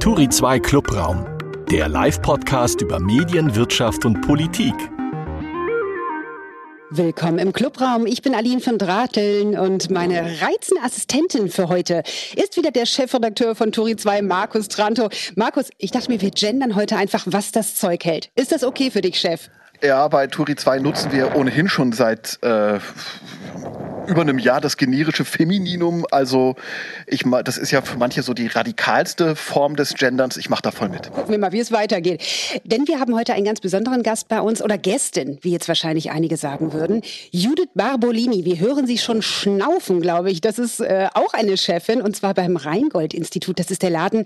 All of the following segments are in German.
Turi 2 Clubraum, der Live-Podcast über Medien, Wirtschaft und Politik. Willkommen im Clubraum. Ich bin Aline von Drateln und meine reizende Assistentin für heute ist wieder der Chefredakteur von Turi 2, Markus Tranto. Markus, ich dachte mir, wir gendern heute einfach, was das Zeug hält. Ist das okay für dich, Chef? Ja, bei Turi 2 nutzen wir ohnehin schon seit äh, über einem Jahr das generische Femininum. Also ich das ist ja für manche so die radikalste Form des Genderns. Ich mache da voll mit. Gucken wir mal, wie es weitergeht. Denn wir haben heute einen ganz besonderen Gast bei uns oder Gästin, wie jetzt wahrscheinlich einige sagen würden. Judith Barbolini. Wir hören sie schon schnaufen, glaube ich. Das ist äh, auch eine Chefin und zwar beim Rheingold-Institut. Das ist der Laden,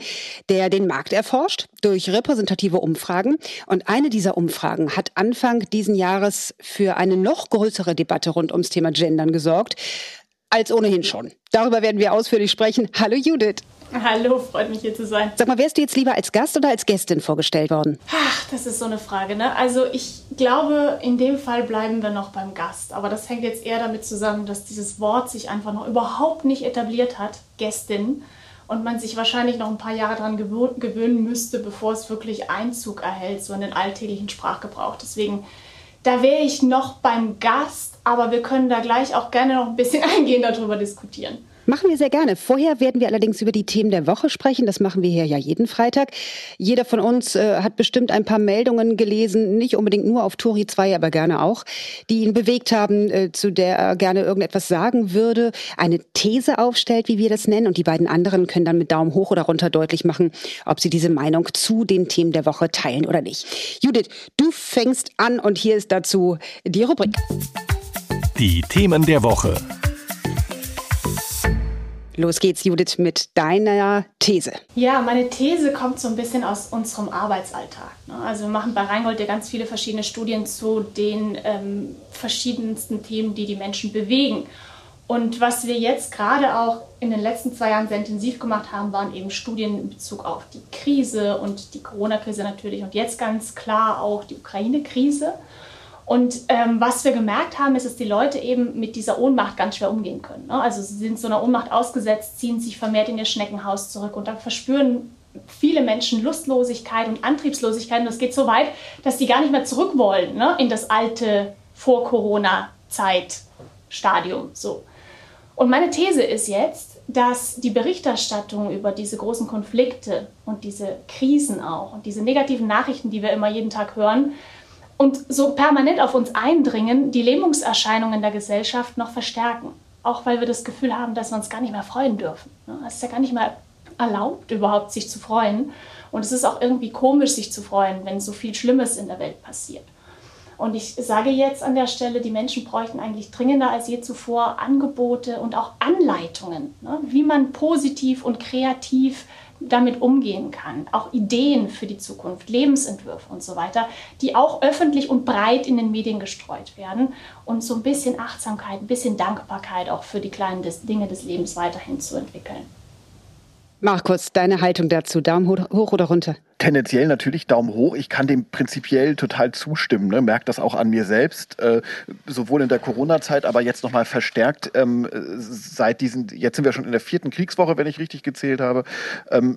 der den Markt erforscht durch repräsentative Umfragen. Und eine dieser Umfragen hat Anfang diesen Jahres für eine noch größere Debatte rund ums Thema Gendern gesorgt als ohnehin schon. Darüber werden wir ausführlich sprechen. Hallo Judith. Hallo, freut mich hier zu sein. Sag mal, wärst du jetzt lieber als Gast oder als Gästin vorgestellt worden? Ach, das ist so eine Frage, ne? Also ich glaube, in dem Fall bleiben wir noch beim Gast. Aber das hängt jetzt eher damit zusammen, dass dieses Wort sich einfach noch überhaupt nicht etabliert hat, Gästin. Und man sich wahrscheinlich noch ein paar Jahre daran gewöhnen müsste, bevor es wirklich Einzug erhält, so in den alltäglichen Sprachgebrauch. Deswegen, da wäre ich noch beim Gast aber wir können da gleich auch gerne noch ein bisschen eingehender darüber diskutieren. Machen wir sehr gerne. Vorher werden wir allerdings über die Themen der Woche sprechen. Das machen wir hier ja jeden Freitag. Jeder von uns äh, hat bestimmt ein paar Meldungen gelesen, nicht unbedingt nur auf Tori 2, aber gerne auch, die ihn bewegt haben, äh, zu der er gerne irgendetwas sagen würde, eine These aufstellt, wie wir das nennen. Und die beiden anderen können dann mit Daumen hoch oder runter deutlich machen, ob sie diese Meinung zu den Themen der Woche teilen oder nicht. Judith, du fängst an und hier ist dazu die Rubrik. Die Themen der Woche. Los geht's, Judith, mit deiner These. Ja, meine These kommt so ein bisschen aus unserem Arbeitsalltag. Ne? Also wir machen bei Rheingold ja ganz viele verschiedene Studien zu den ähm, verschiedensten Themen, die die Menschen bewegen. Und was wir jetzt gerade auch in den letzten zwei Jahren sehr intensiv gemacht haben, waren eben Studien in Bezug auf die Krise und die Corona-Krise natürlich und jetzt ganz klar auch die Ukraine-Krise. Und ähm, was wir gemerkt haben, ist, dass die Leute eben mit dieser Ohnmacht ganz schwer umgehen können. Ne? Also sie sind so einer Ohnmacht ausgesetzt, ziehen sich vermehrt in ihr Schneckenhaus zurück und dann verspüren viele Menschen Lustlosigkeit und Antriebslosigkeit. Und das geht so weit, dass die gar nicht mehr zurück wollen ne? in das alte Vor-Corona-Zeit-Stadium. So. Und meine These ist jetzt, dass die Berichterstattung über diese großen Konflikte und diese Krisen auch und diese negativen Nachrichten, die wir immer jeden Tag hören, und so permanent auf uns eindringen, die Lähmungserscheinungen der Gesellschaft noch verstärken. Auch weil wir das Gefühl haben, dass wir uns gar nicht mehr freuen dürfen. Es ist ja gar nicht mehr erlaubt, überhaupt sich zu freuen. Und es ist auch irgendwie komisch, sich zu freuen, wenn so viel Schlimmes in der Welt passiert. Und ich sage jetzt an der Stelle, die Menschen bräuchten eigentlich dringender als je zuvor Angebote und auch Anleitungen, ne? wie man positiv und kreativ damit umgehen kann. Auch Ideen für die Zukunft, Lebensentwürfe und so weiter, die auch öffentlich und breit in den Medien gestreut werden und so ein bisschen Achtsamkeit, ein bisschen Dankbarkeit auch für die kleinen Dinge des Lebens weiterhin zu entwickeln. Markus, deine Haltung dazu, Daumen hoch oder runter? Tendenziell natürlich Daumen hoch. Ich kann dem prinzipiell total zustimmen. Ne? Merke das auch an mir selbst, äh, sowohl in der Corona-Zeit, aber jetzt nochmal verstärkt ähm, seit diesen, jetzt sind wir schon in der vierten Kriegswoche, wenn ich richtig gezählt habe. Ähm,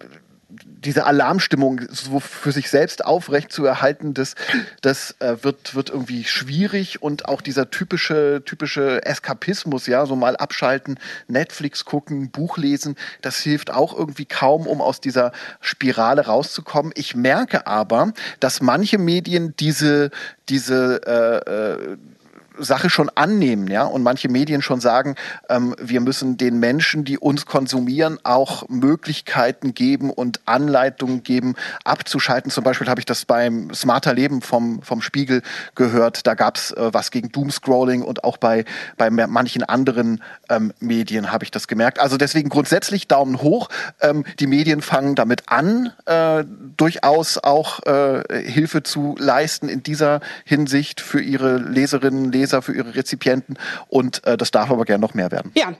diese Alarmstimmung so für sich selbst aufrecht zu erhalten, das, das äh, wird, wird irgendwie schwierig und auch dieser typische, typische Eskapismus, ja, so mal abschalten, Netflix gucken, Buch lesen, das hilft auch irgendwie kaum, um aus dieser Spirale rauszukommen. Ich merke aber, dass manche Medien diese, diese äh, äh, Sache schon annehmen, ja, und manche Medien schon sagen, ähm, wir müssen den Menschen, die uns konsumieren, auch Möglichkeiten geben und Anleitungen geben, abzuschalten. Zum Beispiel habe ich das beim Smarter Leben vom, vom Spiegel gehört. Da gab es äh, was gegen Doomscrolling und auch bei, bei manchen anderen ähm, Medien habe ich das gemerkt. Also deswegen grundsätzlich Daumen hoch. Ähm, die Medien fangen damit an, äh, durchaus auch äh, Hilfe zu leisten in dieser Hinsicht für ihre Leserinnen, Leser Leser, für ihre Rezipienten. Und äh, das darf aber gerne noch mehr werden. Ja,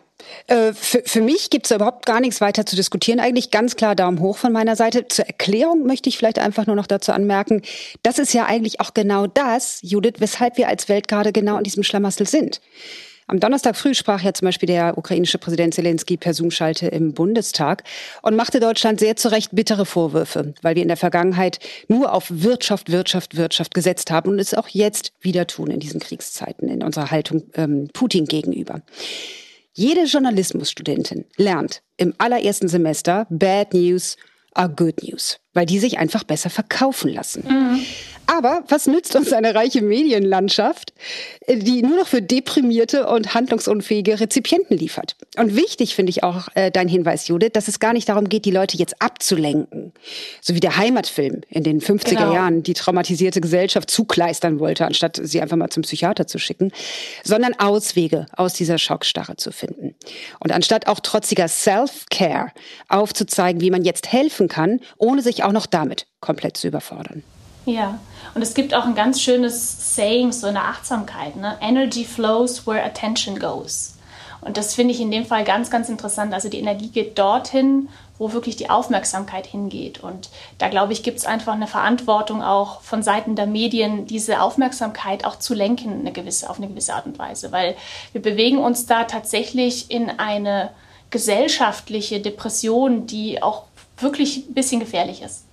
äh, für, für mich gibt es überhaupt gar nichts weiter zu diskutieren. Eigentlich ganz klar Daumen hoch von meiner Seite. Zur Erklärung möchte ich vielleicht einfach nur noch dazu anmerken, das ist ja eigentlich auch genau das, Judith, weshalb wir als Welt gerade genau in diesem Schlamassel sind. Am Donnerstag früh sprach ja zum Beispiel der ukrainische Präsident Zelensky per Zoom-Schalte im Bundestag und machte Deutschland sehr zu Recht bittere Vorwürfe, weil wir in der Vergangenheit nur auf Wirtschaft, Wirtschaft, Wirtschaft gesetzt haben und es auch jetzt wieder tun in diesen Kriegszeiten in unserer Haltung ähm, Putin gegenüber. Jede Journalismusstudentin lernt im allerersten Semester Bad News are Good News, weil die sich einfach besser verkaufen lassen. Mhm. Aber was nützt uns eine reiche Medienlandschaft, die nur noch für deprimierte und handlungsunfähige Rezipienten liefert? Und wichtig finde ich auch äh, dein Hinweis, Judith, dass es gar nicht darum geht, die Leute jetzt abzulenken. So wie der Heimatfilm in den 50er genau. Jahren die traumatisierte Gesellschaft zukleistern wollte, anstatt sie einfach mal zum Psychiater zu schicken, sondern Auswege aus dieser Schockstarre zu finden. Und anstatt auch trotziger Self-Care aufzuzeigen, wie man jetzt helfen kann, ohne sich auch noch damit komplett zu überfordern. Ja, und es gibt auch ein ganz schönes Saying so in der Achtsamkeit, ne? Energy flows where attention goes. Und das finde ich in dem Fall ganz, ganz interessant. Also die Energie geht dorthin, wo wirklich die Aufmerksamkeit hingeht. Und da glaube ich, gibt es einfach eine Verantwortung auch von Seiten der Medien, diese Aufmerksamkeit auch zu lenken eine gewisse, auf eine gewisse Art und Weise. Weil wir bewegen uns da tatsächlich in eine gesellschaftliche Depression, die auch wirklich ein bisschen gefährlich ist.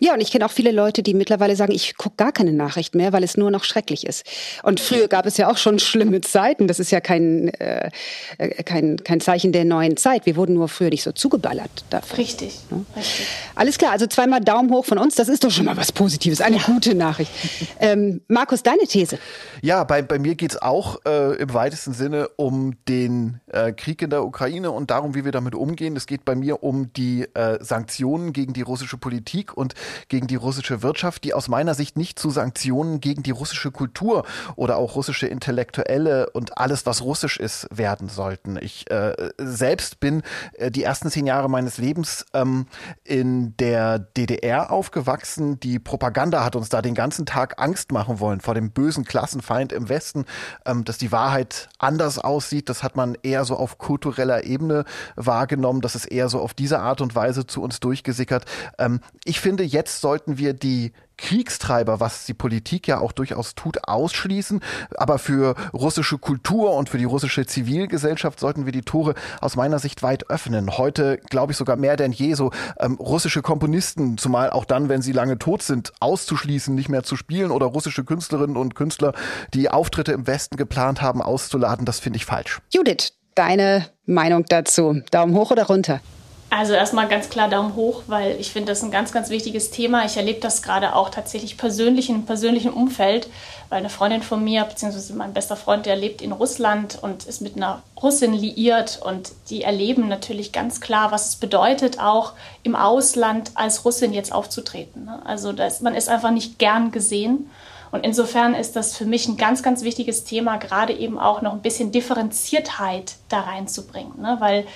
Ja, und ich kenne auch viele Leute, die mittlerweile sagen, ich gucke gar keine Nachricht mehr, weil es nur noch schrecklich ist. Und früher gab es ja auch schon schlimme Zeiten. Das ist ja kein, äh, äh, kein, kein Zeichen der neuen Zeit. Wir wurden nur früher nicht so zugeballert dafür. Richtig, ja? richtig. Alles klar, also zweimal Daumen hoch von uns. Das ist doch schon mal was Positives, eine ja. gute Nachricht. Ähm, Markus, deine These? Ja, bei, bei mir geht's auch äh, im weitesten Sinne um den äh, Krieg in der Ukraine und darum, wie wir damit umgehen. Es geht bei mir um die äh, Sanktionen gegen die russische Politik und gegen die russische Wirtschaft, die aus meiner Sicht nicht zu Sanktionen gegen die russische Kultur oder auch russische Intellektuelle und alles, was russisch ist, werden sollten. Ich äh, selbst bin äh, die ersten zehn Jahre meines Lebens ähm, in der DDR aufgewachsen. Die Propaganda hat uns da den ganzen Tag Angst machen wollen vor dem bösen Klassenfeind im Westen, ähm, dass die Wahrheit anders aussieht. Das hat man eher so auf kultureller Ebene wahrgenommen. Das ist eher so auf diese Art und Weise zu uns durchgesickert. Ähm, ich finde, jetzt jetzt sollten wir die Kriegstreiber, was die Politik ja auch durchaus tut, ausschließen. Aber für russische Kultur und für die russische Zivilgesellschaft sollten wir die Tore aus meiner Sicht weit öffnen. Heute glaube ich sogar mehr denn je so ähm, russische Komponisten, zumal auch dann, wenn sie lange tot sind, auszuschließen, nicht mehr zu spielen oder russische Künstlerinnen und Künstler, die Auftritte im Westen geplant haben, auszuladen. Das finde ich falsch. Judith, deine Meinung dazu? Daumen hoch oder runter? Also erstmal ganz klar Daumen hoch, weil ich finde das ein ganz, ganz wichtiges Thema. Ich erlebe das gerade auch tatsächlich persönlich in einem persönlichen Umfeld, weil eine Freundin von mir, beziehungsweise mein bester Freund, der lebt in Russland und ist mit einer Russin liiert und die erleben natürlich ganz klar, was es bedeutet, auch im Ausland als Russin jetzt aufzutreten. Ne? Also das, man ist einfach nicht gern gesehen. Und insofern ist das für mich ein ganz, ganz wichtiges Thema, gerade eben auch noch ein bisschen Differenziertheit da reinzubringen. Ne? Weil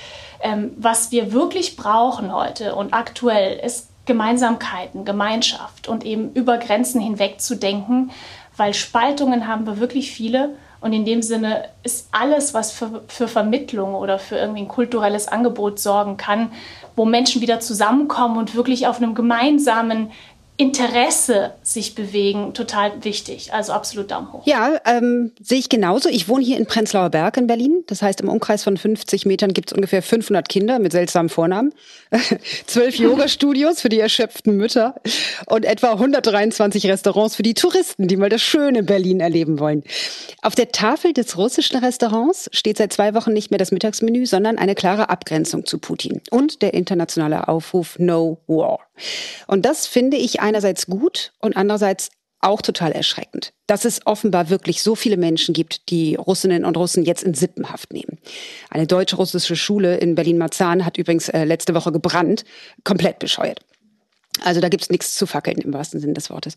ähm, was wir wirklich brauchen heute und aktuell ist Gemeinsamkeiten, Gemeinschaft und eben über Grenzen hinweg zu denken, weil Spaltungen haben wir wirklich viele. Und in dem Sinne ist alles, was für, für Vermittlung oder für irgendwie ein kulturelles Angebot sorgen kann, wo Menschen wieder zusammenkommen und wirklich auf einem gemeinsamen Interesse sich bewegen, total wichtig. Also absolut Daumen hoch. Ja, ähm, sehe ich genauso. Ich wohne hier in Prenzlauer Berg in Berlin. Das heißt, im Umkreis von 50 Metern gibt es ungefähr 500 Kinder mit seltsamen Vornamen, zwölf Yoga-Studios für die erschöpften Mütter und etwa 123 Restaurants für die Touristen, die mal das schöne Berlin erleben wollen. Auf der Tafel des russischen Restaurants steht seit zwei Wochen nicht mehr das Mittagsmenü, sondern eine klare Abgrenzung zu Putin und der internationale Aufruf No War. Und das finde ich einerseits gut und andererseits auch total erschreckend, dass es offenbar wirklich so viele Menschen gibt, die Russinnen und Russen jetzt in Sippenhaft nehmen. Eine deutsche-russische Schule in Berlin-Marzahn hat übrigens äh, letzte Woche gebrannt, komplett bescheuert. Also da gibt's nichts zu fackeln im wahrsten Sinne des Wortes.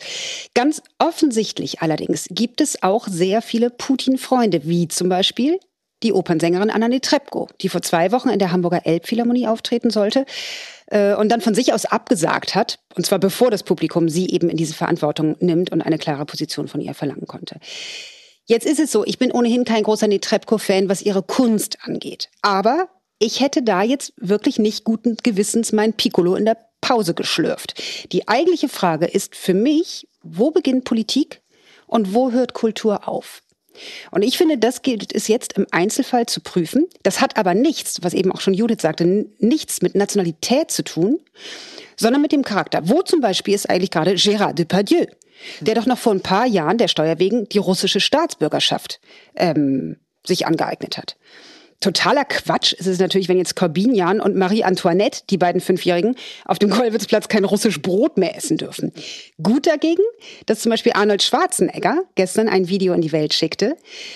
Ganz offensichtlich allerdings gibt es auch sehr viele Putin-Freunde, wie zum Beispiel die Opernsängerin Anna Netrebko, die vor zwei Wochen in der Hamburger Elbphilharmonie auftreten sollte äh, und dann von sich aus abgesagt hat, und zwar bevor das Publikum sie eben in diese Verantwortung nimmt und eine klare Position von ihr verlangen konnte. Jetzt ist es so, ich bin ohnehin kein großer Netrebko-Fan, was ihre Kunst angeht. Aber ich hätte da jetzt wirklich nicht guten Gewissens mein Piccolo in der Pause geschlürft. Die eigentliche Frage ist für mich, wo beginnt Politik und wo hört Kultur auf? Und ich finde, das gilt es jetzt im Einzelfall zu prüfen. Das hat aber nichts, was eben auch schon Judith sagte, nichts mit Nationalität zu tun, sondern mit dem Charakter. Wo zum Beispiel ist eigentlich gerade Gérard Depardieu, der doch noch vor ein paar Jahren der Steuer wegen die russische Staatsbürgerschaft ähm, sich angeeignet hat. Totaler Quatsch ist es natürlich, wenn jetzt Corbinian und Marie Antoinette, die beiden Fünfjährigen, auf dem Kollwitzplatz kein russisch Brot mehr essen dürfen. Gut dagegen, dass zum Beispiel Arnold Schwarzenegger gestern ein Video in die Welt schickte,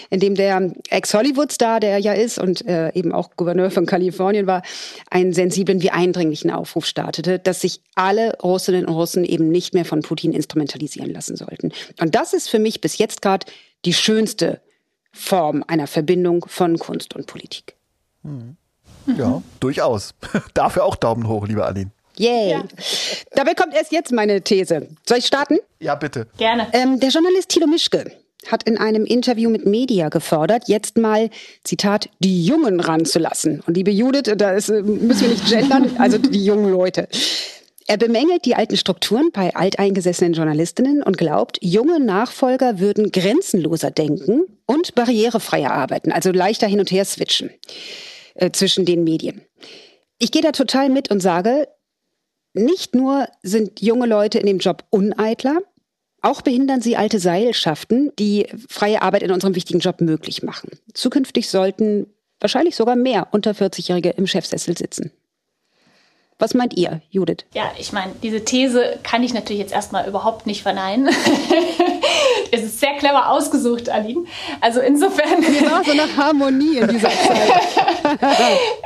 in dem der Ex-Hollywood-Star, der er ja ist und äh, eben auch Gouverneur von Kalifornien war, einen sensiblen wie eindringlichen Aufruf startete, dass sich alle Russinnen und Russen eben nicht mehr von Putin instrumentalisieren lassen sollten. Und das ist für mich bis jetzt gerade die schönste Form einer Verbindung von Kunst und Politik. Mhm. Ja, durchaus. Dafür auch Daumen hoch, liebe Aline. Yay. Ja. Dabei kommt erst jetzt meine These. Soll ich starten? Ja, bitte. Gerne. Ähm, der Journalist Thilo Mischke hat in einem Interview mit Media gefordert, jetzt mal, Zitat, die Jungen ranzulassen. Und liebe Judith, da ist, äh, müssen wir nicht gendern, also die jungen Leute. Er bemängelt die alten Strukturen bei alteingesessenen Journalistinnen und glaubt, junge Nachfolger würden grenzenloser denken und barrierefreier arbeiten, also leichter hin und her switchen äh, zwischen den Medien. Ich gehe da total mit und sage, nicht nur sind junge Leute in dem Job uneitler, auch behindern sie alte Seilschaften, die freie Arbeit in unserem wichtigen Job möglich machen. Zukünftig sollten wahrscheinlich sogar mehr unter 40-Jährige im Chefsessel sitzen. Was meint ihr, Judith? Ja, ich meine, diese These kann ich natürlich jetzt erstmal überhaupt nicht verneinen. es ist sehr clever ausgesucht, Aline. Also insofern. Hier war so eine Harmonie in dieser Zeit.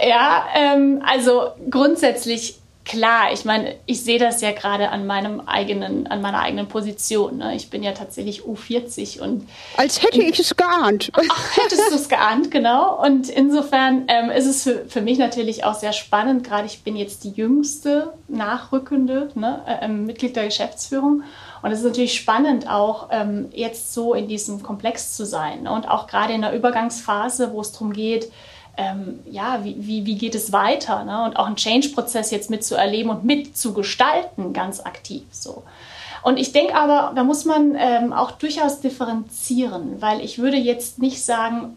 ja, ähm, also grundsätzlich klar, ich meine, ich sehe das ja gerade an meinem eigenen, an meiner eigenen Position. Ne? Ich bin ja tatsächlich U40 und als hätte ich es geahnt. Ach, hättest du es geahnt, genau. Und insofern ähm, ist es für, für mich natürlich auch sehr spannend. Gerade ich bin jetzt die jüngste nachrückende ne, äh, ähm, Mitglied der Geschäftsführung. Und es ist natürlich spannend, auch ähm, jetzt so in diesem Komplex zu sein. Ne? Und auch gerade in der Übergangsphase, wo es darum geht, ähm, ja, wie, wie, wie geht es weiter? Ne? Und auch einen Change-Prozess jetzt mitzuerleben und mitzugestalten, ganz aktiv so. Und ich denke aber, da muss man ähm, auch durchaus differenzieren, weil ich würde jetzt nicht sagen,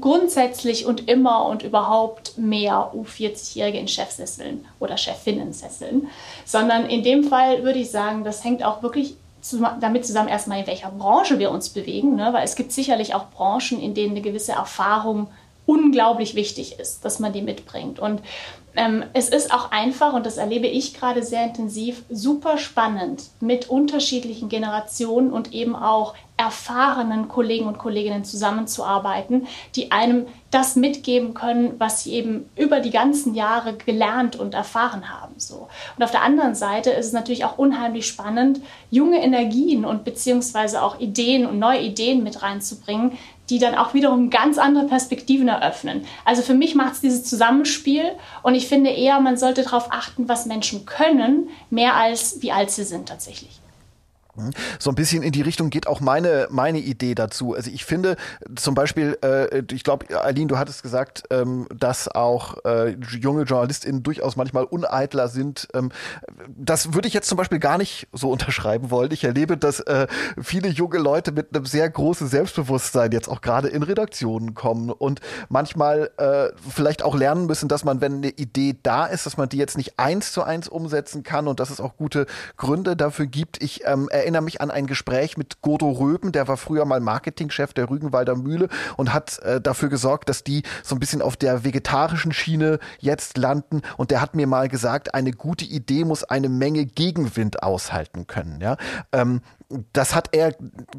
grundsätzlich und immer und überhaupt mehr U40-Jährige in Chefsesseln oder Chefinnensesseln, sondern in dem Fall würde ich sagen, das hängt auch wirklich damit zusammen erstmal, in welcher Branche wir uns bewegen, ne? weil es gibt sicherlich auch Branchen, in denen eine gewisse Erfahrung unglaublich wichtig ist, dass man die mitbringt. Und ähm, es ist auch einfach, und das erlebe ich gerade sehr intensiv, super spannend mit unterschiedlichen Generationen und eben auch erfahrenen Kollegen und Kolleginnen zusammenzuarbeiten, die einem das mitgeben können, was sie eben über die ganzen Jahre gelernt und erfahren haben. So. Und auf der anderen Seite ist es natürlich auch unheimlich spannend, junge Energien und beziehungsweise auch Ideen und neue Ideen mit reinzubringen, die dann auch wiederum ganz andere Perspektiven eröffnen. Also für mich macht es dieses Zusammenspiel und ich finde eher, man sollte darauf achten, was Menschen können, mehr als wie alt sie sind tatsächlich. So ein bisschen in die Richtung geht auch meine, meine Idee dazu. Also ich finde zum Beispiel, äh, ich glaube, Aline, du hattest gesagt, ähm, dass auch äh, junge JournalistInnen durchaus manchmal uneitler sind. Ähm, das würde ich jetzt zum Beispiel gar nicht so unterschreiben wollen. Ich erlebe, dass äh, viele junge Leute mit einem sehr großen Selbstbewusstsein jetzt auch gerade in Redaktionen kommen und manchmal äh, vielleicht auch lernen müssen, dass man, wenn eine Idee da ist, dass man die jetzt nicht eins zu eins umsetzen kann und dass es auch gute Gründe dafür gibt. Ich ähm, erinnere mich an ein Gespräch mit Godo Röben, der war früher mal Marketingchef der Rügenwalder Mühle und hat äh, dafür gesorgt, dass die so ein bisschen auf der vegetarischen Schiene jetzt landen. Und der hat mir mal gesagt, eine gute Idee muss eine Menge Gegenwind aushalten können. Ja? Ähm, das hat er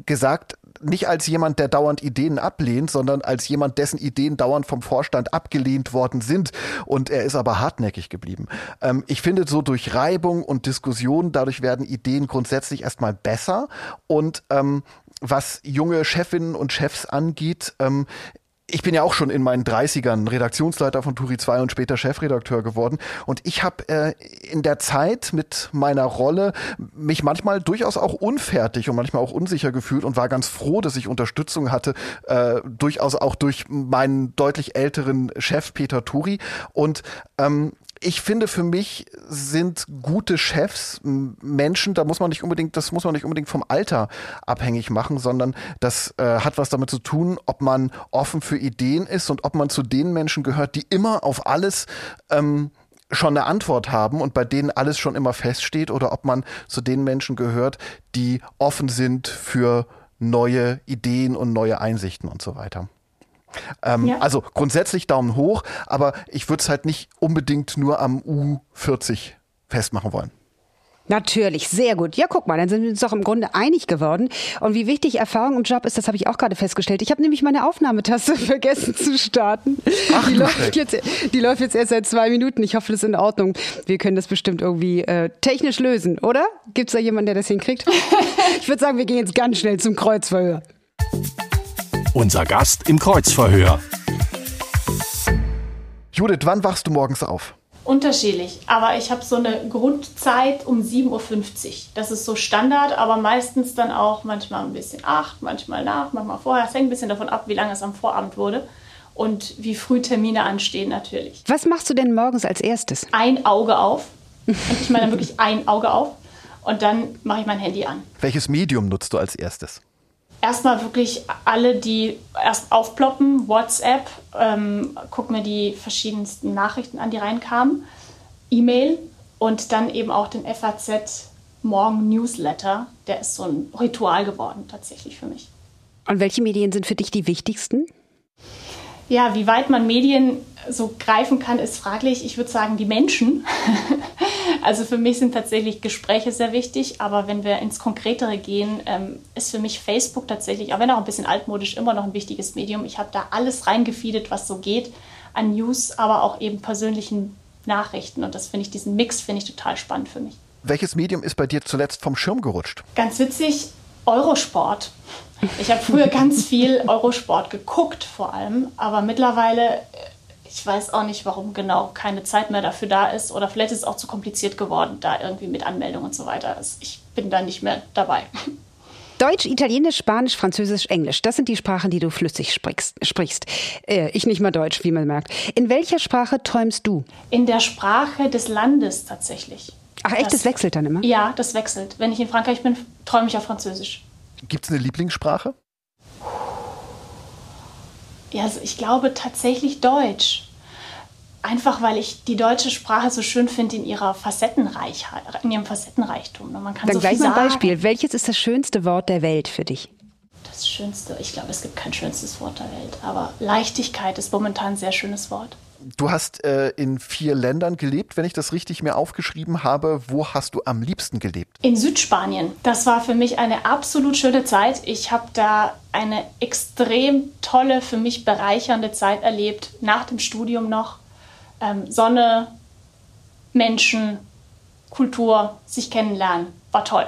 gesagt, nicht als jemand, der dauernd Ideen ablehnt, sondern als jemand, dessen Ideen dauernd vom Vorstand abgelehnt worden sind. Und er ist aber hartnäckig geblieben. Ähm, ich finde, so durch Reibung und Diskussion, dadurch werden Ideen grundsätzlich erstmal besser. Und ähm, was junge Chefinnen und Chefs angeht, ähm, ich bin ja auch schon in meinen 30ern Redaktionsleiter von Turi 2 und später Chefredakteur geworden. Und ich habe äh, in der Zeit mit meiner Rolle mich manchmal durchaus auch unfertig und manchmal auch unsicher gefühlt und war ganz froh, dass ich Unterstützung hatte, äh, durchaus auch durch meinen deutlich älteren Chef Peter Turi. Und ähm, ich finde, für mich sind gute Chefs Menschen, da muss man nicht unbedingt, das muss man nicht unbedingt vom Alter abhängig machen, sondern das äh, hat was damit zu tun, ob man offen für Ideen ist und ob man zu den Menschen gehört, die immer auf alles ähm, schon eine Antwort haben und bei denen alles schon immer feststeht oder ob man zu den Menschen gehört, die offen sind für neue Ideen und neue Einsichten und so weiter. Ähm, ja. Also grundsätzlich Daumen hoch, aber ich würde es halt nicht unbedingt nur am U40 festmachen wollen. Natürlich, sehr gut. Ja, guck mal, dann sind wir uns doch im Grunde einig geworden. Und wie wichtig Erfahrung im Job ist, das habe ich auch gerade festgestellt. Ich habe nämlich meine Aufnahmetaste vergessen zu starten. Ach, die, läuft jetzt, die läuft jetzt erst seit zwei Minuten. Ich hoffe, das ist in Ordnung. Wir können das bestimmt irgendwie äh, technisch lösen, oder? Gibt es da jemanden, der das hinkriegt? ich würde sagen, wir gehen jetzt ganz schnell zum Kreuzverhör. Unser Gast im Kreuzverhör. Judith, wann wachst du morgens auf? Unterschiedlich, aber ich habe so eine Grundzeit um 7.50 Uhr. Das ist so Standard, aber meistens dann auch manchmal ein bisschen acht, manchmal nach, manchmal vorher. Es hängt ein bisschen davon ab, wie lange es am Vorabend wurde und wie früh Termine anstehen natürlich. Was machst du denn morgens als erstes? Ein Auge auf. Und ich meine wirklich ein Auge auf. Und dann mache ich mein Handy an. Welches Medium nutzt du als erstes? Erstmal wirklich alle, die erst aufploppen, WhatsApp, ähm, guck mir die verschiedensten Nachrichten an, die reinkamen, E-Mail und dann eben auch den FAZ Morgen Newsletter. Der ist so ein Ritual geworden tatsächlich für mich. Und welche Medien sind für dich die wichtigsten? Ja, wie weit man Medien so greifen kann, ist fraglich. Ich würde sagen, die Menschen. also für mich sind tatsächlich Gespräche sehr wichtig, aber wenn wir ins Konkretere gehen, ähm, ist für mich Facebook tatsächlich, auch wenn auch ein bisschen altmodisch, immer noch ein wichtiges Medium. Ich habe da alles reingefeedet, was so geht an News, aber auch eben persönlichen Nachrichten. Und das finde ich, diesen Mix finde ich total spannend für mich. Welches Medium ist bei dir zuletzt vom Schirm gerutscht? Ganz witzig, Eurosport. Ich habe früher ganz viel Eurosport geguckt vor allem, aber mittlerweile, ich weiß auch nicht, warum genau keine Zeit mehr dafür da ist oder vielleicht ist es auch zu kompliziert geworden, da irgendwie mit Anmeldung und so weiter. Also ich bin da nicht mehr dabei. Deutsch, Italienisch, Spanisch, Französisch, Englisch. Das sind die Sprachen, die du flüssig sprichst. sprichst. Äh, ich nicht mal Deutsch, wie man merkt. In welcher Sprache träumst du? In der Sprache des Landes tatsächlich. Ach echt, das, das wechselt dann immer? Ja, das wechselt. Wenn ich in Frankreich bin, träume ich auf Französisch. Gibt es eine Lieblingssprache? Ja, also ich glaube tatsächlich Deutsch. Einfach weil ich die deutsche Sprache so schön finde in ihrer Facettenreichheit, in ihrem Facettenreichtum. Man kann Dann so gleich mal ein Beispiel. Welches ist das schönste Wort der Welt für dich? Das schönste, ich glaube, es gibt kein schönstes Wort der Welt, aber Leichtigkeit ist momentan ein sehr schönes Wort. Du hast äh, in vier Ländern gelebt, wenn ich das richtig mir aufgeschrieben habe. Wo hast du am liebsten gelebt? In Südspanien. Das war für mich eine absolut schöne Zeit. Ich habe da eine extrem tolle, für mich bereichernde Zeit erlebt, nach dem Studium noch. Ähm, Sonne, Menschen, Kultur, sich kennenlernen. War toll.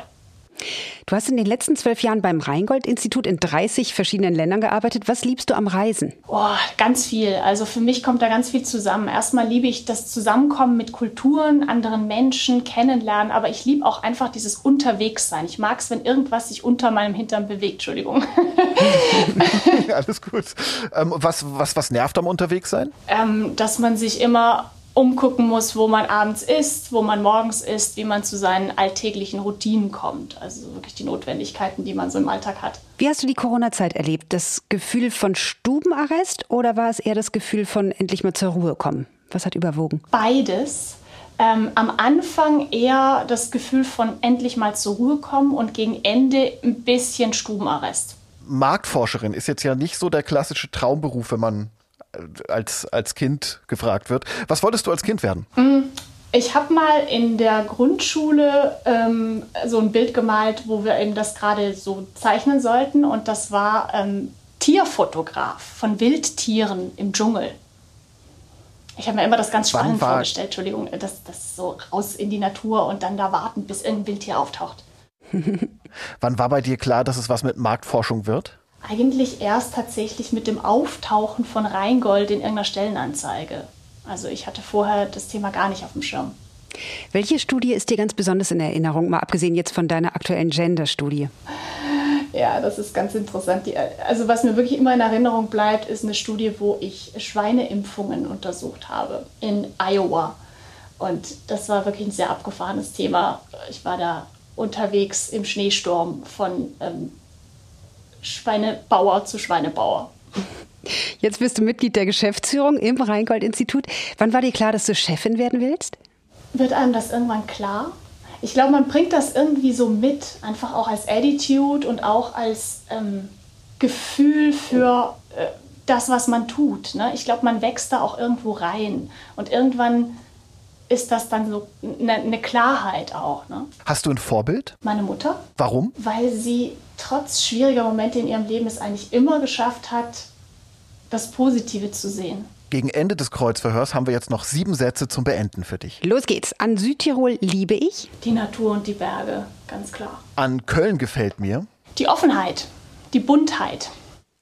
Du hast in den letzten zwölf Jahren beim Rheingold-Institut in 30 verschiedenen Ländern gearbeitet. Was liebst du am Reisen? Oh, ganz viel. Also für mich kommt da ganz viel zusammen. Erstmal liebe ich das Zusammenkommen mit Kulturen, anderen Menschen, kennenlernen, aber ich liebe auch einfach dieses Unterwegssein. Ich mag es, wenn irgendwas sich unter meinem Hintern bewegt. Entschuldigung. Alles gut. Ähm, was, was, was nervt am Unterwegssein? Ähm, dass man sich immer umgucken muss, wo man abends isst, wo man morgens isst, wie man zu seinen alltäglichen Routinen kommt. Also wirklich die Notwendigkeiten, die man so im Alltag hat. Wie hast du die Corona-Zeit erlebt? Das Gefühl von Stubenarrest oder war es eher das Gefühl von endlich mal zur Ruhe kommen? Was hat überwogen? Beides. Ähm, am Anfang eher das Gefühl von endlich mal zur Ruhe kommen und gegen Ende ein bisschen Stubenarrest. Marktforscherin ist jetzt ja nicht so der klassische Traumberuf, wenn man als, als Kind gefragt wird. Was wolltest du als Kind werden? Mm, ich habe mal in der Grundschule ähm, so ein Bild gemalt, wo wir eben das gerade so zeichnen sollten. Und das war ähm, Tierfotograf von Wildtieren im Dschungel. Ich habe mir immer das ganz spannend vorgestellt, Entschuldigung, das, das so raus in die Natur und dann da warten, bis irgendein Wildtier auftaucht. Wann war bei dir klar, dass es was mit Marktforschung wird? Eigentlich erst tatsächlich mit dem Auftauchen von Rheingold in irgendeiner Stellenanzeige. Also ich hatte vorher das Thema gar nicht auf dem Schirm. Welche Studie ist dir ganz besonders in Erinnerung, mal abgesehen jetzt von deiner aktuellen Gender-Studie? Ja, das ist ganz interessant. also was mir wirklich immer in Erinnerung bleibt, ist eine Studie, wo ich Schweineimpfungen untersucht habe in Iowa. Und das war wirklich ein sehr abgefahrenes Thema. Ich war da unterwegs im Schneesturm von ähm, Schweinebauer zu Schweinebauer. Jetzt bist du Mitglied der Geschäftsführung im Rheingold-Institut. Wann war dir klar, dass du Chefin werden willst? Wird einem das irgendwann klar? Ich glaube, man bringt das irgendwie so mit, einfach auch als Attitude und auch als ähm, Gefühl für äh, das, was man tut. Ne? Ich glaube, man wächst da auch irgendwo rein. Und irgendwann ist das dann so eine, eine Klarheit auch. Ne? Hast du ein Vorbild? Meine Mutter. Warum? Weil sie trotz schwieriger Momente in ihrem Leben es eigentlich immer geschafft hat, das Positive zu sehen. Gegen Ende des Kreuzverhörs haben wir jetzt noch sieben Sätze zum Beenden für dich. Los geht's. An Südtirol liebe ich. Die Natur und die Berge, ganz klar. An Köln gefällt mir. Die Offenheit, die Buntheit.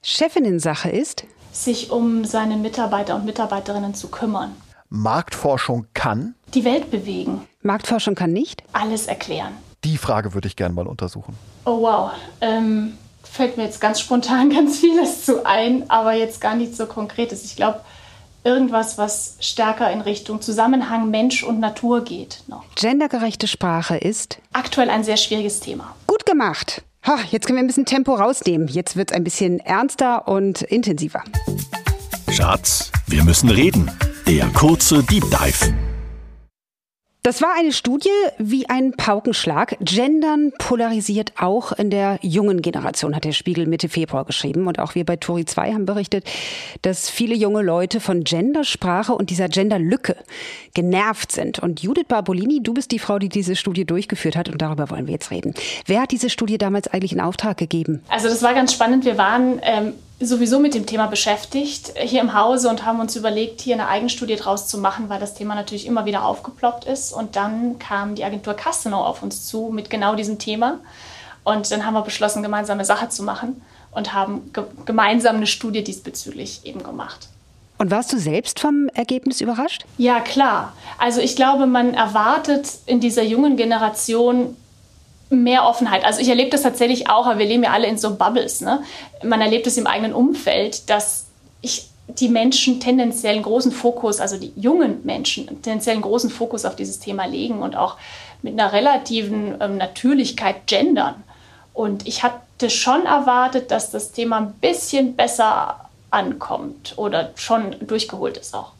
Chefinnen-Sache ist. Sich um seine Mitarbeiter und Mitarbeiterinnen zu kümmern. Marktforschung kann. Die Welt bewegen. Marktforschung kann nicht. Alles erklären. Die Frage würde ich gerne mal untersuchen. Oh wow. Ähm, fällt mir jetzt ganz spontan ganz vieles zu ein, aber jetzt gar nichts so Konkretes. Ich glaube, irgendwas, was stärker in Richtung Zusammenhang Mensch und Natur geht noch. Gendergerechte Sprache ist aktuell ein sehr schwieriges Thema. Gut gemacht. Ha, jetzt können wir ein bisschen Tempo rausnehmen. Jetzt wird es ein bisschen ernster und intensiver. Schatz, wir müssen reden. Der kurze Deep Dive. Das war eine Studie wie ein Paukenschlag. Gendern polarisiert auch in der jungen Generation, hat der Spiegel Mitte Februar geschrieben. Und auch wir bei Tori 2 haben berichtet, dass viele junge Leute von Gendersprache und dieser Genderlücke genervt sind. Und Judith Barbolini, du bist die Frau, die diese Studie durchgeführt hat und darüber wollen wir jetzt reden. Wer hat diese Studie damals eigentlich in Auftrag gegeben? Also das war ganz spannend. Wir waren ähm, sowieso mit dem Thema beschäftigt hier im Hause und haben uns überlegt, hier eine Eigenstudie draus zu machen, weil das Thema natürlich immer wieder aufgeploppt ist. Und dann kam die Agentur Castano auf uns zu mit genau diesem Thema. Und dann haben wir beschlossen, gemeinsame Sache zu machen und haben ge gemeinsam eine Studie diesbezüglich eben gemacht. Und warst du selbst vom Ergebnis überrascht? Ja, klar. Also ich glaube, man erwartet in dieser jungen Generation mehr Offenheit. Also ich erlebe das tatsächlich auch, aber wir leben ja alle in so Bubbles. Ne? Man erlebt es im eigenen Umfeld, dass ich die Menschen tendenziell einen großen Fokus, also die jungen Menschen tendenziell einen großen Fokus auf dieses Thema legen und auch mit einer relativen ähm, Natürlichkeit gendern. Und ich hatte schon erwartet, dass das Thema ein bisschen besser ankommt oder schon durchgeholt ist auch.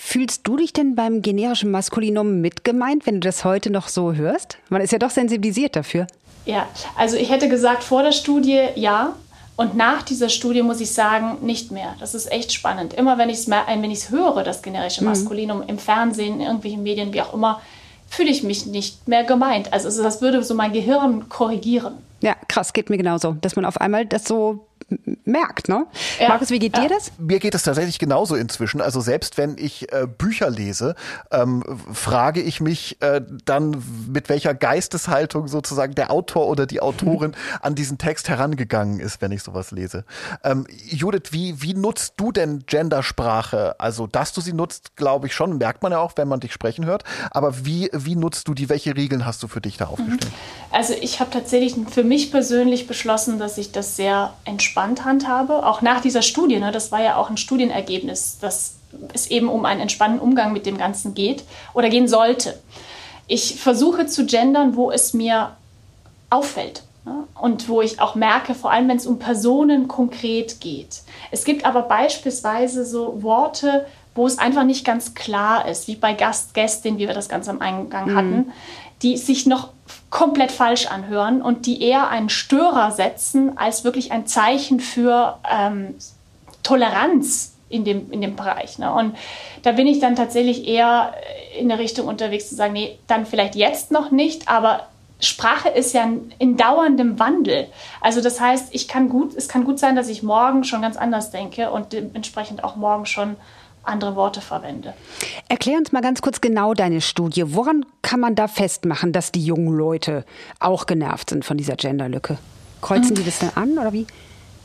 Fühlst du dich denn beim generischen Maskulinum mitgemeint, wenn du das heute noch so hörst? Man ist ja doch sensibilisiert dafür. Ja, also ich hätte gesagt, vor der Studie ja. Und nach dieser Studie muss ich sagen, nicht mehr. Das ist echt spannend. Immer wenn ich es wenn höre, das generische mhm. Maskulinum mhm. im Fernsehen, in irgendwelchen Medien, wie auch immer, fühle ich mich nicht mehr gemeint. Also das würde so mein Gehirn korrigieren. Ja, krass, geht mir genauso. Dass man auf einmal das so merkt. Ne? Ja, Markus, wie geht ja. dir das? Mir geht es tatsächlich genauso inzwischen. Also selbst wenn ich äh, Bücher lese, ähm, frage ich mich äh, dann, mit welcher Geisteshaltung sozusagen der Autor oder die Autorin an diesen Text herangegangen ist, wenn ich sowas lese. Ähm, Judith, wie, wie nutzt du denn Gendersprache? Also, dass du sie nutzt, glaube ich schon, merkt man ja auch, wenn man dich sprechen hört. Aber wie, wie nutzt du die? Welche Regeln hast du für dich da aufgestellt? Also ich habe tatsächlich für mich persönlich beschlossen, dass ich das sehr entspannt entspannt handhabe. Auch nach dieser Studie, ne, das war ja auch ein Studienergebnis, dass es eben um einen entspannten Umgang mit dem Ganzen geht oder gehen sollte. Ich versuche zu gendern, wo es mir auffällt. Ne, und wo ich auch merke, vor allem wenn es um Personen konkret geht. Es gibt aber beispielsweise so Worte, wo es einfach nicht ganz klar ist, wie bei Gast, Gästin, wie wir das ganz am Eingang mhm. Die sich noch komplett falsch anhören und die eher einen Störer setzen als wirklich ein Zeichen für ähm, Toleranz in dem, in dem Bereich. Ne? Und da bin ich dann tatsächlich eher in der Richtung unterwegs zu sagen, nee, dann vielleicht jetzt noch nicht, aber Sprache ist ja in dauerndem Wandel. Also das heißt, ich kann gut, es kann gut sein, dass ich morgen schon ganz anders denke und dementsprechend auch morgen schon andere Worte verwende. Erklär uns mal ganz kurz genau deine Studie. Woran kann man da festmachen, dass die jungen Leute auch genervt sind von dieser Genderlücke? Kreuzen die das dann an oder wie?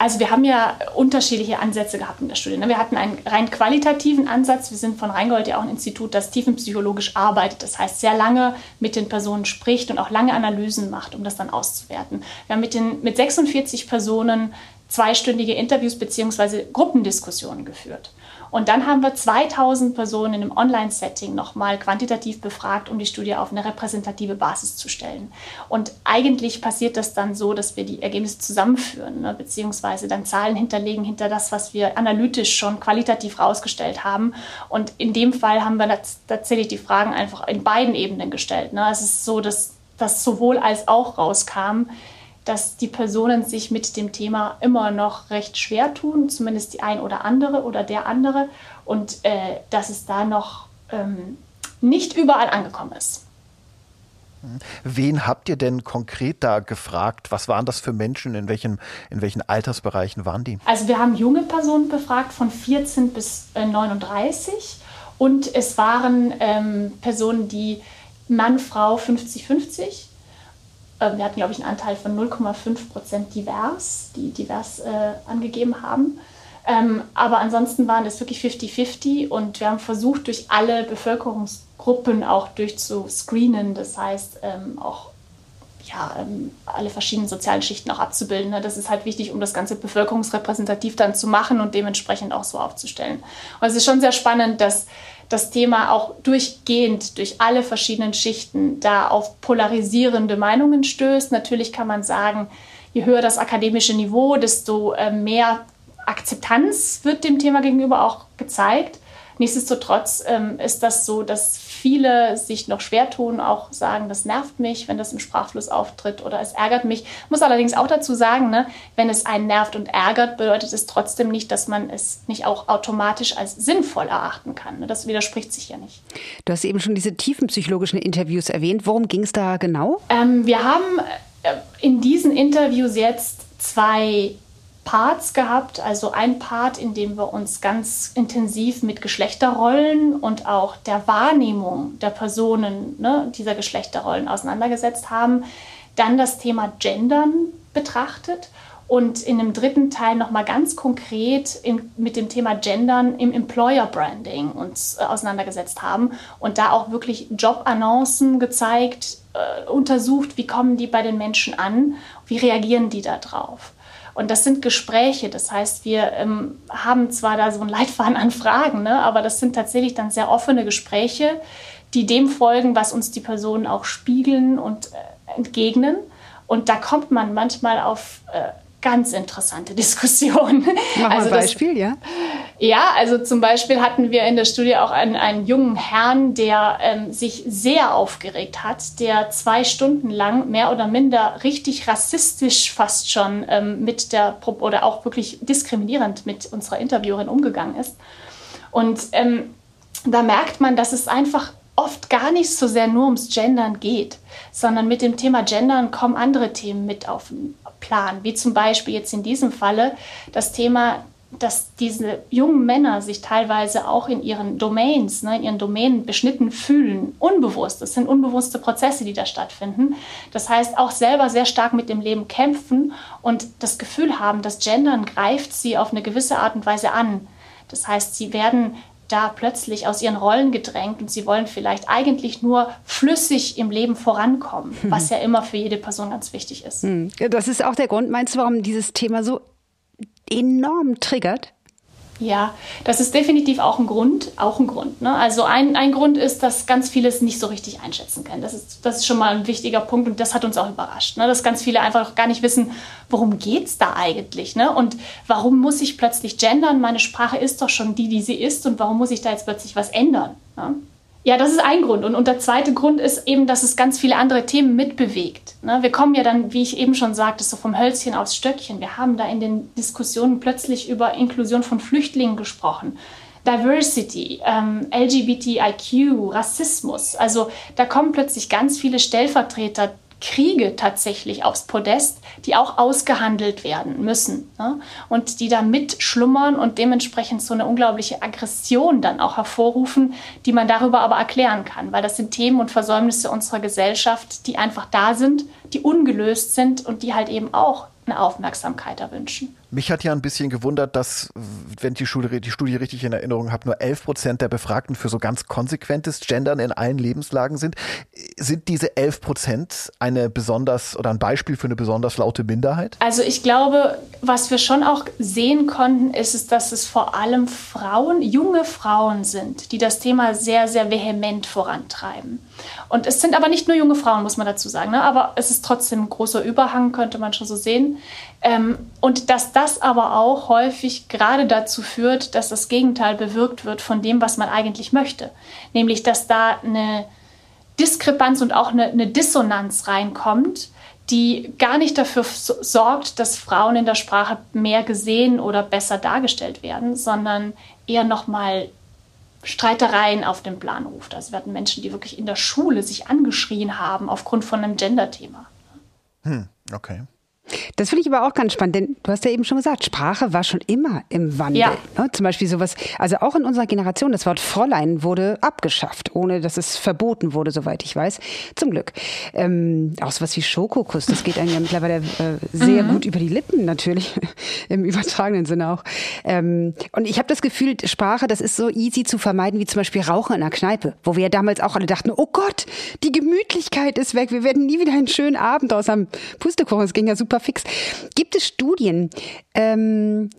Also wir haben ja unterschiedliche Ansätze gehabt in der Studie. Ne? Wir hatten einen rein qualitativen Ansatz. Wir sind von Rheingold ja auch ein Institut, das tiefenpsychologisch arbeitet. Das heißt, sehr lange mit den Personen spricht und auch lange Analysen macht, um das dann auszuwerten. Wir haben mit, den, mit 46 Personen zweistündige Interviews bzw. Gruppendiskussionen geführt. Und dann haben wir 2000 Personen in einem Online-Setting nochmal quantitativ befragt, um die Studie auf eine repräsentative Basis zu stellen. Und eigentlich passiert das dann so, dass wir die Ergebnisse zusammenführen, ne, beziehungsweise dann Zahlen hinterlegen hinter das, was wir analytisch schon qualitativ rausgestellt haben. Und in dem Fall haben wir tatsächlich die Fragen einfach in beiden Ebenen gestellt. Ne. Es ist so, dass das sowohl als auch rauskam, dass die Personen sich mit dem Thema immer noch recht schwer tun, zumindest die ein oder andere oder der andere, und äh, dass es da noch ähm, nicht überall angekommen ist. Wen habt ihr denn konkret da gefragt? Was waren das für Menschen? In welchen, in welchen Altersbereichen waren die? Also wir haben junge Personen befragt von 14 bis äh, 39 und es waren ähm, Personen, die Mann, Frau 50-50 ähm, wir hatten, glaube ich, einen Anteil von 0,5 Prozent divers, die divers äh, angegeben haben. Ähm, aber ansonsten waren das wirklich 50-50 und wir haben versucht, durch alle Bevölkerungsgruppen auch durchzuscreenen. Das heißt, ähm, auch ja, ähm, alle verschiedenen sozialen Schichten auch abzubilden. Ne? Das ist halt wichtig, um das Ganze bevölkerungsrepräsentativ dann zu machen und dementsprechend auch so aufzustellen. Und es ist schon sehr spannend, dass das Thema auch durchgehend durch alle verschiedenen Schichten da auf polarisierende Meinungen stößt. Natürlich kann man sagen, je höher das akademische Niveau, desto äh, mehr Akzeptanz wird dem Thema gegenüber auch gezeigt. Nichtsdestotrotz ähm, ist das so, dass viele sich noch schwer tun, auch sagen, das nervt mich, wenn das im Sprachfluss auftritt oder es ärgert mich. Ich muss allerdings auch dazu sagen, ne, wenn es einen nervt und ärgert, bedeutet es trotzdem nicht, dass man es nicht auch automatisch als sinnvoll erachten kann. Ne? Das widerspricht sich ja nicht. Du hast eben schon diese tiefenpsychologischen Interviews erwähnt. Worum ging es da genau? Ähm, wir haben äh, in diesen Interviews jetzt zwei Parts gehabt, also ein Part, in dem wir uns ganz intensiv mit Geschlechterrollen und auch der Wahrnehmung der Personen ne, dieser Geschlechterrollen auseinandergesetzt haben. Dann das Thema Gendern betrachtet und in einem dritten Teil nochmal ganz konkret in, mit dem Thema Gendern im Employer Branding uns äh, auseinandergesetzt haben und da auch wirklich Jobannoncen gezeigt, äh, untersucht, wie kommen die bei den Menschen an, wie reagieren die da drauf. Und das sind Gespräche. Das heißt, wir ähm, haben zwar da so ein Leitfaden an Fragen, ne, aber das sind tatsächlich dann sehr offene Gespräche, die dem folgen, was uns die Personen auch spiegeln und äh, entgegnen. Und da kommt man manchmal auf äh, ganz interessante Diskussion. Mach mal also ein Beispiel, das, ja? Ja, also zum Beispiel hatten wir in der Studie auch einen, einen jungen Herrn, der ähm, sich sehr aufgeregt hat, der zwei Stunden lang mehr oder minder richtig rassistisch fast schon ähm, mit der, oder auch wirklich diskriminierend mit unserer Interviewerin umgegangen ist. Und ähm, da merkt man, dass es einfach oft gar nicht so sehr nur ums Gendern geht, sondern mit dem Thema Gendern kommen andere Themen mit auf den Plan, wie zum Beispiel jetzt in diesem Falle das Thema, dass diese jungen Männer sich teilweise auch in ihren Domains, ne, in ihren Domänen beschnitten fühlen, unbewusst. Das sind unbewusste Prozesse, die da stattfinden. Das heißt, auch selber sehr stark mit dem Leben kämpfen und das Gefühl haben, das Gendern greift sie auf eine gewisse Art und Weise an. Das heißt, sie werden da plötzlich aus ihren Rollen gedrängt und sie wollen vielleicht eigentlich nur flüssig im Leben vorankommen, was ja immer für jede Person ganz wichtig ist. Hm. Das ist auch der Grund, meinst du, warum dieses Thema so enorm triggert? Ja, das ist definitiv auch ein Grund. Auch ein Grund. Ne? Also ein, ein Grund ist, dass ganz viele es nicht so richtig einschätzen können. Das ist, das ist schon mal ein wichtiger Punkt und das hat uns auch überrascht. Ne? Dass ganz viele einfach gar nicht wissen, worum geht es da eigentlich? Ne? Und warum muss ich plötzlich gendern? Meine Sprache ist doch schon die, die sie ist und warum muss ich da jetzt plötzlich was ändern? Ne? Ja, das ist ein Grund. Und, und der zweite Grund ist eben, dass es ganz viele andere Themen mitbewegt. Ne? Wir kommen ja dann, wie ich eben schon sagte, so vom Hölzchen aufs Stöckchen. Wir haben da in den Diskussionen plötzlich über Inklusion von Flüchtlingen gesprochen. Diversity, ähm, LGBTIQ, Rassismus. Also da kommen plötzlich ganz viele Stellvertreter Kriege tatsächlich aufs Podest, die auch ausgehandelt werden müssen ne? und die da mitschlummern und dementsprechend so eine unglaubliche Aggression dann auch hervorrufen, die man darüber aber erklären kann, weil das sind Themen und Versäumnisse unserer Gesellschaft, die einfach da sind, die ungelöst sind und die halt eben auch eine Aufmerksamkeit erwünschen. Mich hat ja ein bisschen gewundert, dass, wenn ich die, Schule, die Studie richtig in Erinnerung habe, nur 11 Prozent der Befragten für so ganz konsequentes Gendern in allen Lebenslagen sind. Sind diese 11 Prozent eine besonders oder ein Beispiel für eine besonders laute Minderheit? Also ich glaube, was wir schon auch sehen konnten, ist es, dass es vor allem Frauen, junge Frauen sind, die das Thema sehr, sehr vehement vorantreiben. Und es sind aber nicht nur junge Frauen, muss man dazu sagen, ne? aber es ist trotzdem ein großer Überhang, könnte man schon so sehen. Ähm, und dass das aber auch häufig gerade dazu führt, dass das Gegenteil bewirkt wird von dem, was man eigentlich möchte. Nämlich, dass da eine Diskrepanz und auch eine, eine Dissonanz reinkommt, die gar nicht dafür sorgt, dass Frauen in der Sprache mehr gesehen oder besser dargestellt werden, sondern eher nochmal Streitereien auf den Plan ruft. Also hatten Menschen, die wirklich in der Schule sich angeschrien haben aufgrund von einem Gender-Thema. Hm, okay. Das finde ich aber auch ganz spannend, denn du hast ja eben schon gesagt, Sprache war schon immer im Wandel. Ja. Ne? Zum Beispiel sowas, also auch in unserer Generation, das Wort Fräulein wurde abgeschafft, ohne dass es verboten wurde, soweit ich weiß. Zum Glück. Ähm, auch sowas wie Schokokuss, das geht einem ja mittlerweile äh, sehr mhm. gut über die Lippen, natürlich, im übertragenen Sinne auch. Ähm, und ich habe das Gefühl, Sprache, das ist so easy zu vermeiden, wie zum Beispiel Rauchen in einer Kneipe, wo wir ja damals auch alle dachten, oh Gott, die Gemütlichkeit ist weg, wir werden nie wieder einen schönen Abend aus einem Pustekuchen. Es ging ja super super fix. Gibt es Studien, ähm,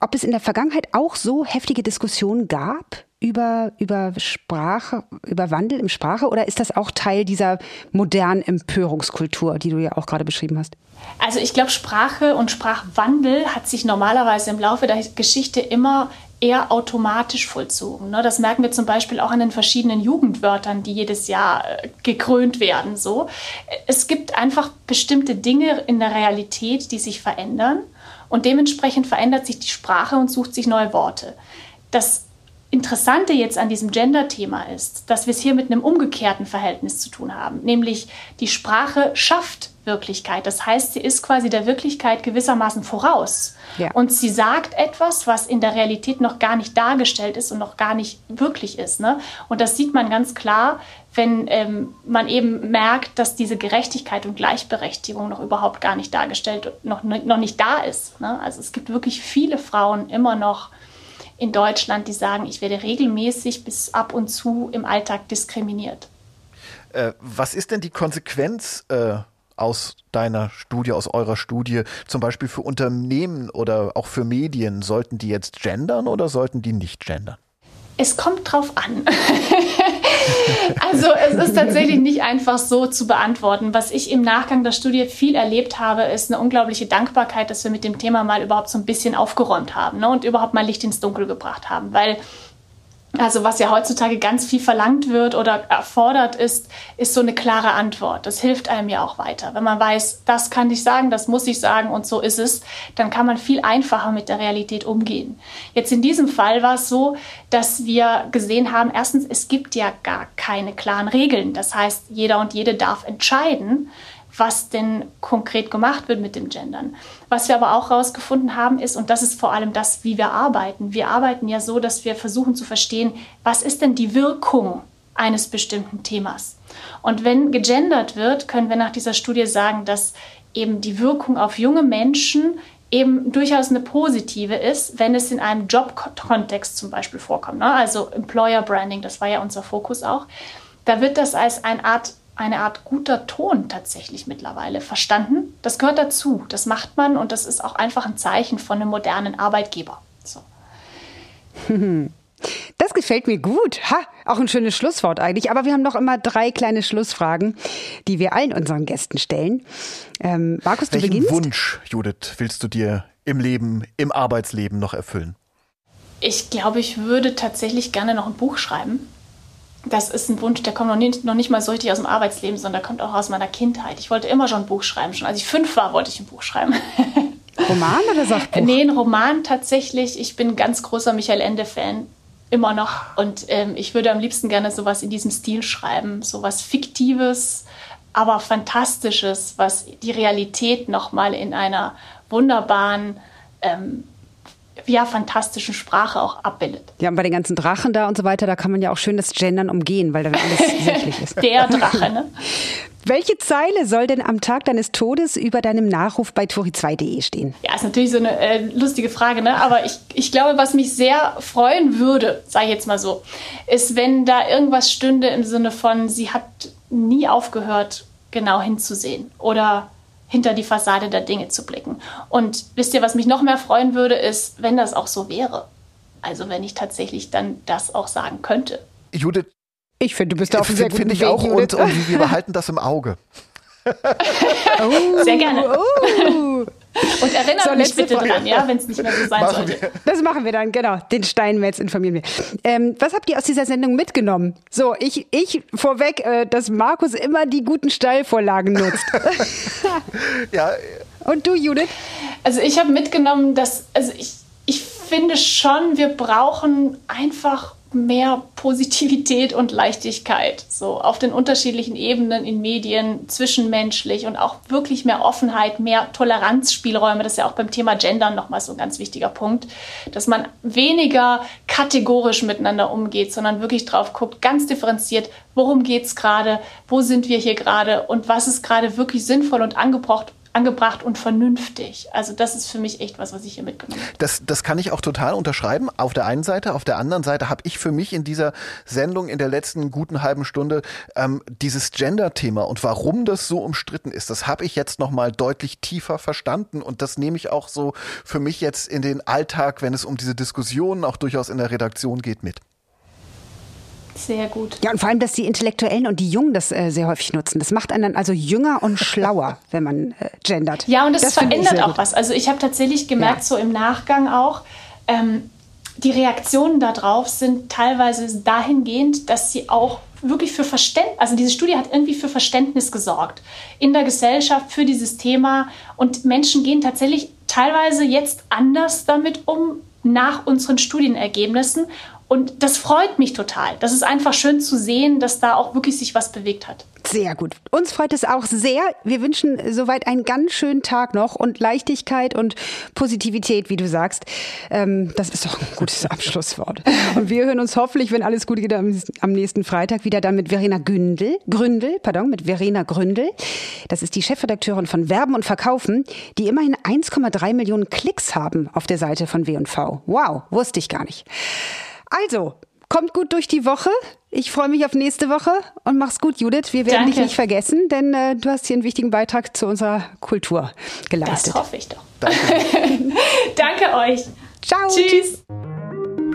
ob es in der Vergangenheit auch so heftige Diskussionen gab über, über Sprache, über Wandel im Sprache oder ist das auch Teil dieser modernen Empörungskultur, die du ja auch gerade beschrieben hast? Also ich glaube, Sprache und Sprachwandel hat sich normalerweise im Laufe der Geschichte immer eher automatisch vollzogen. Ne? Das merken wir zum Beispiel auch an den verschiedenen Jugendwörtern, die jedes Jahr äh, gekrönt werden. So. Es gibt einfach bestimmte Dinge in der Realität, die sich verändern und dementsprechend verändert sich die Sprache und sucht sich neue Worte. Das Interessante jetzt an diesem Gender-Thema ist, dass wir es hier mit einem umgekehrten Verhältnis zu tun haben, nämlich die Sprache schafft Wirklichkeit. Das heißt, sie ist quasi der Wirklichkeit gewissermaßen voraus. Ja. Und sie sagt etwas, was in der Realität noch gar nicht dargestellt ist und noch gar nicht wirklich ist. Ne? Und das sieht man ganz klar, wenn ähm, man eben merkt, dass diese Gerechtigkeit und Gleichberechtigung noch überhaupt gar nicht dargestellt, noch, noch nicht da ist. Ne? Also es gibt wirklich viele Frauen immer noch in Deutschland, die sagen, ich werde regelmäßig bis ab und zu im Alltag diskriminiert. Äh, was ist denn die Konsequenz äh, aus deiner Studie, aus eurer Studie, zum Beispiel für Unternehmen oder auch für Medien? Sollten die jetzt gendern oder sollten die nicht gendern? Es kommt drauf an. also es ist tatsächlich nicht einfach so zu beantworten. Was ich im Nachgang der Studie viel erlebt habe, ist eine unglaubliche Dankbarkeit, dass wir mit dem Thema mal überhaupt so ein bisschen aufgeräumt haben ne, und überhaupt mal Licht ins Dunkel gebracht haben. Weil also was ja heutzutage ganz viel verlangt wird oder erfordert ist, ist so eine klare Antwort. Das hilft einem ja auch weiter. Wenn man weiß, das kann ich sagen, das muss ich sagen und so ist es, dann kann man viel einfacher mit der Realität umgehen. Jetzt in diesem Fall war es so, dass wir gesehen haben, erstens, es gibt ja gar keine klaren Regeln. Das heißt, jeder und jede darf entscheiden, was denn konkret gemacht wird mit dem Gendern. Was wir aber auch herausgefunden haben ist, und das ist vor allem das, wie wir arbeiten. Wir arbeiten ja so, dass wir versuchen zu verstehen, was ist denn die Wirkung eines bestimmten Themas. Und wenn gegendert wird, können wir nach dieser Studie sagen, dass eben die Wirkung auf junge Menschen eben durchaus eine positive ist, wenn es in einem Jobkontext zum Beispiel vorkommt. Ne? Also Employer Branding, das war ja unser Fokus auch. Da wird das als eine Art eine Art guter Ton tatsächlich mittlerweile verstanden. Das gehört dazu, das macht man und das ist auch einfach ein Zeichen von einem modernen Arbeitgeber. So. Das gefällt mir gut. Ha, auch ein schönes Schlusswort eigentlich. Aber wir haben noch immer drei kleine Schlussfragen, die wir allen unseren Gästen stellen. Ähm, Markus, du Welchen beginnst. Wunsch, Judith, willst du dir im Leben, im Arbeitsleben noch erfüllen? Ich glaube, ich würde tatsächlich gerne noch ein Buch schreiben das ist ein Wunsch, der kommt noch nicht, noch nicht mal so richtig aus dem Arbeitsleben, sondern der kommt auch aus meiner Kindheit. Ich wollte immer schon ein Buch schreiben. Schon als ich fünf war, wollte ich ein Buch schreiben. Roman oder Sachbuch? Nee, ein Roman tatsächlich. Ich bin ein ganz großer Michael Ende-Fan. Immer noch. Und ähm, ich würde am liebsten gerne sowas in diesem Stil schreiben. Sowas Fiktives, aber Fantastisches, was die Realität nochmal in einer wunderbaren ähm, ja, fantastischen Sprache auch abbildet. Ja, und bei den ganzen Drachen da und so weiter, da kann man ja auch schön das Gendern umgehen, weil da alles sichtlich ist. Der Drache, ne? Welche Zeile soll denn am Tag deines Todes über deinem Nachruf bei tori2.de stehen? Ja, ist natürlich so eine äh, lustige Frage, ne? aber ich, ich glaube, was mich sehr freuen würde, sage ich jetzt mal so, ist, wenn da irgendwas stünde im Sinne von, sie hat nie aufgehört, genau hinzusehen oder hinter die Fassade der Dinge zu blicken. Und wisst ihr, was mich noch mehr freuen würde, ist, wenn das auch so wäre. Also wenn ich tatsächlich dann das auch sagen könnte. Judith, ich finde, du bist da auf einem sehr Finde ich auch und, und, wir behalten das im Auge. oh, sehr gerne. Oh. Und erinnert so, mich bitte Frage. dran, ja, wenn es nicht mehr so sein machen sollte. Wir. Das machen wir dann, genau. Den Steinmetz informieren wir. Ähm, was habt ihr aus dieser Sendung mitgenommen? So, ich, ich vorweg, äh, dass Markus immer die guten Steilvorlagen nutzt. ja. Und du, Judith? Also ich habe mitgenommen, dass, also ich, ich finde schon, wir brauchen einfach mehr Positivität und Leichtigkeit, so auf den unterschiedlichen Ebenen in Medien, zwischenmenschlich und auch wirklich mehr Offenheit, mehr Toleranzspielräume. Das ist ja auch beim Thema Gendern nochmal so ein ganz wichtiger Punkt, dass man weniger kategorisch miteinander umgeht, sondern wirklich drauf guckt, ganz differenziert, worum geht es gerade, wo sind wir hier gerade und was ist gerade wirklich sinnvoll und angebracht angebracht und vernünftig. Also das ist für mich echt was, was ich hier mitgenommen habe. Das, das kann ich auch total unterschreiben. Auf der einen Seite, auf der anderen Seite habe ich für mich in dieser Sendung in der letzten guten halben Stunde ähm, dieses Gender-Thema und warum das so umstritten ist, das habe ich jetzt noch mal deutlich tiefer verstanden und das nehme ich auch so für mich jetzt in den Alltag, wenn es um diese Diskussionen auch durchaus in der Redaktion geht, mit. Sehr gut. Ja, und vor allem, dass die Intellektuellen und die Jungen das äh, sehr häufig nutzen. Das macht einen dann also jünger und schlauer, wenn man äh, gendert. Ja, und das, das verändert auch was. Also ich habe tatsächlich gemerkt, ja. so im Nachgang auch, ähm, die Reaktionen darauf sind teilweise dahingehend, dass sie auch wirklich für Verständnis, also diese Studie hat irgendwie für Verständnis gesorgt in der Gesellschaft für dieses Thema und Menschen gehen tatsächlich teilweise jetzt anders damit um nach unseren Studienergebnissen und das freut mich total. Das ist einfach schön zu sehen, dass da auch wirklich sich was bewegt hat. Sehr gut. Uns freut es auch sehr. Wir wünschen soweit einen ganz schönen Tag noch und Leichtigkeit und Positivität, wie du sagst. Ähm, das ist doch ein gutes Abschlusswort. Und wir hören uns hoffentlich, wenn alles gut geht, am, am nächsten Freitag wieder dann mit Verena Gündel, Gründel, pardon, mit Verena Gründel. Das ist die Chefredakteurin von Werben und Verkaufen, die immerhin 1,3 Millionen Klicks haben auf der Seite von W&V. Wow, wusste ich gar nicht. Also, kommt gut durch die Woche. Ich freue mich auf nächste Woche und mach's gut, Judith. Wir werden Danke. dich nicht vergessen, denn äh, du hast hier einen wichtigen Beitrag zu unserer Kultur geleistet. Das hoffe ich doch. Danke, Danke euch. Ciao. Tschüss.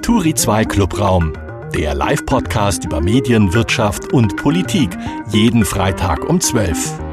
Turi 2 Clubraum, der Live-Podcast über Medien, Wirtschaft und Politik. Jeden Freitag um 12.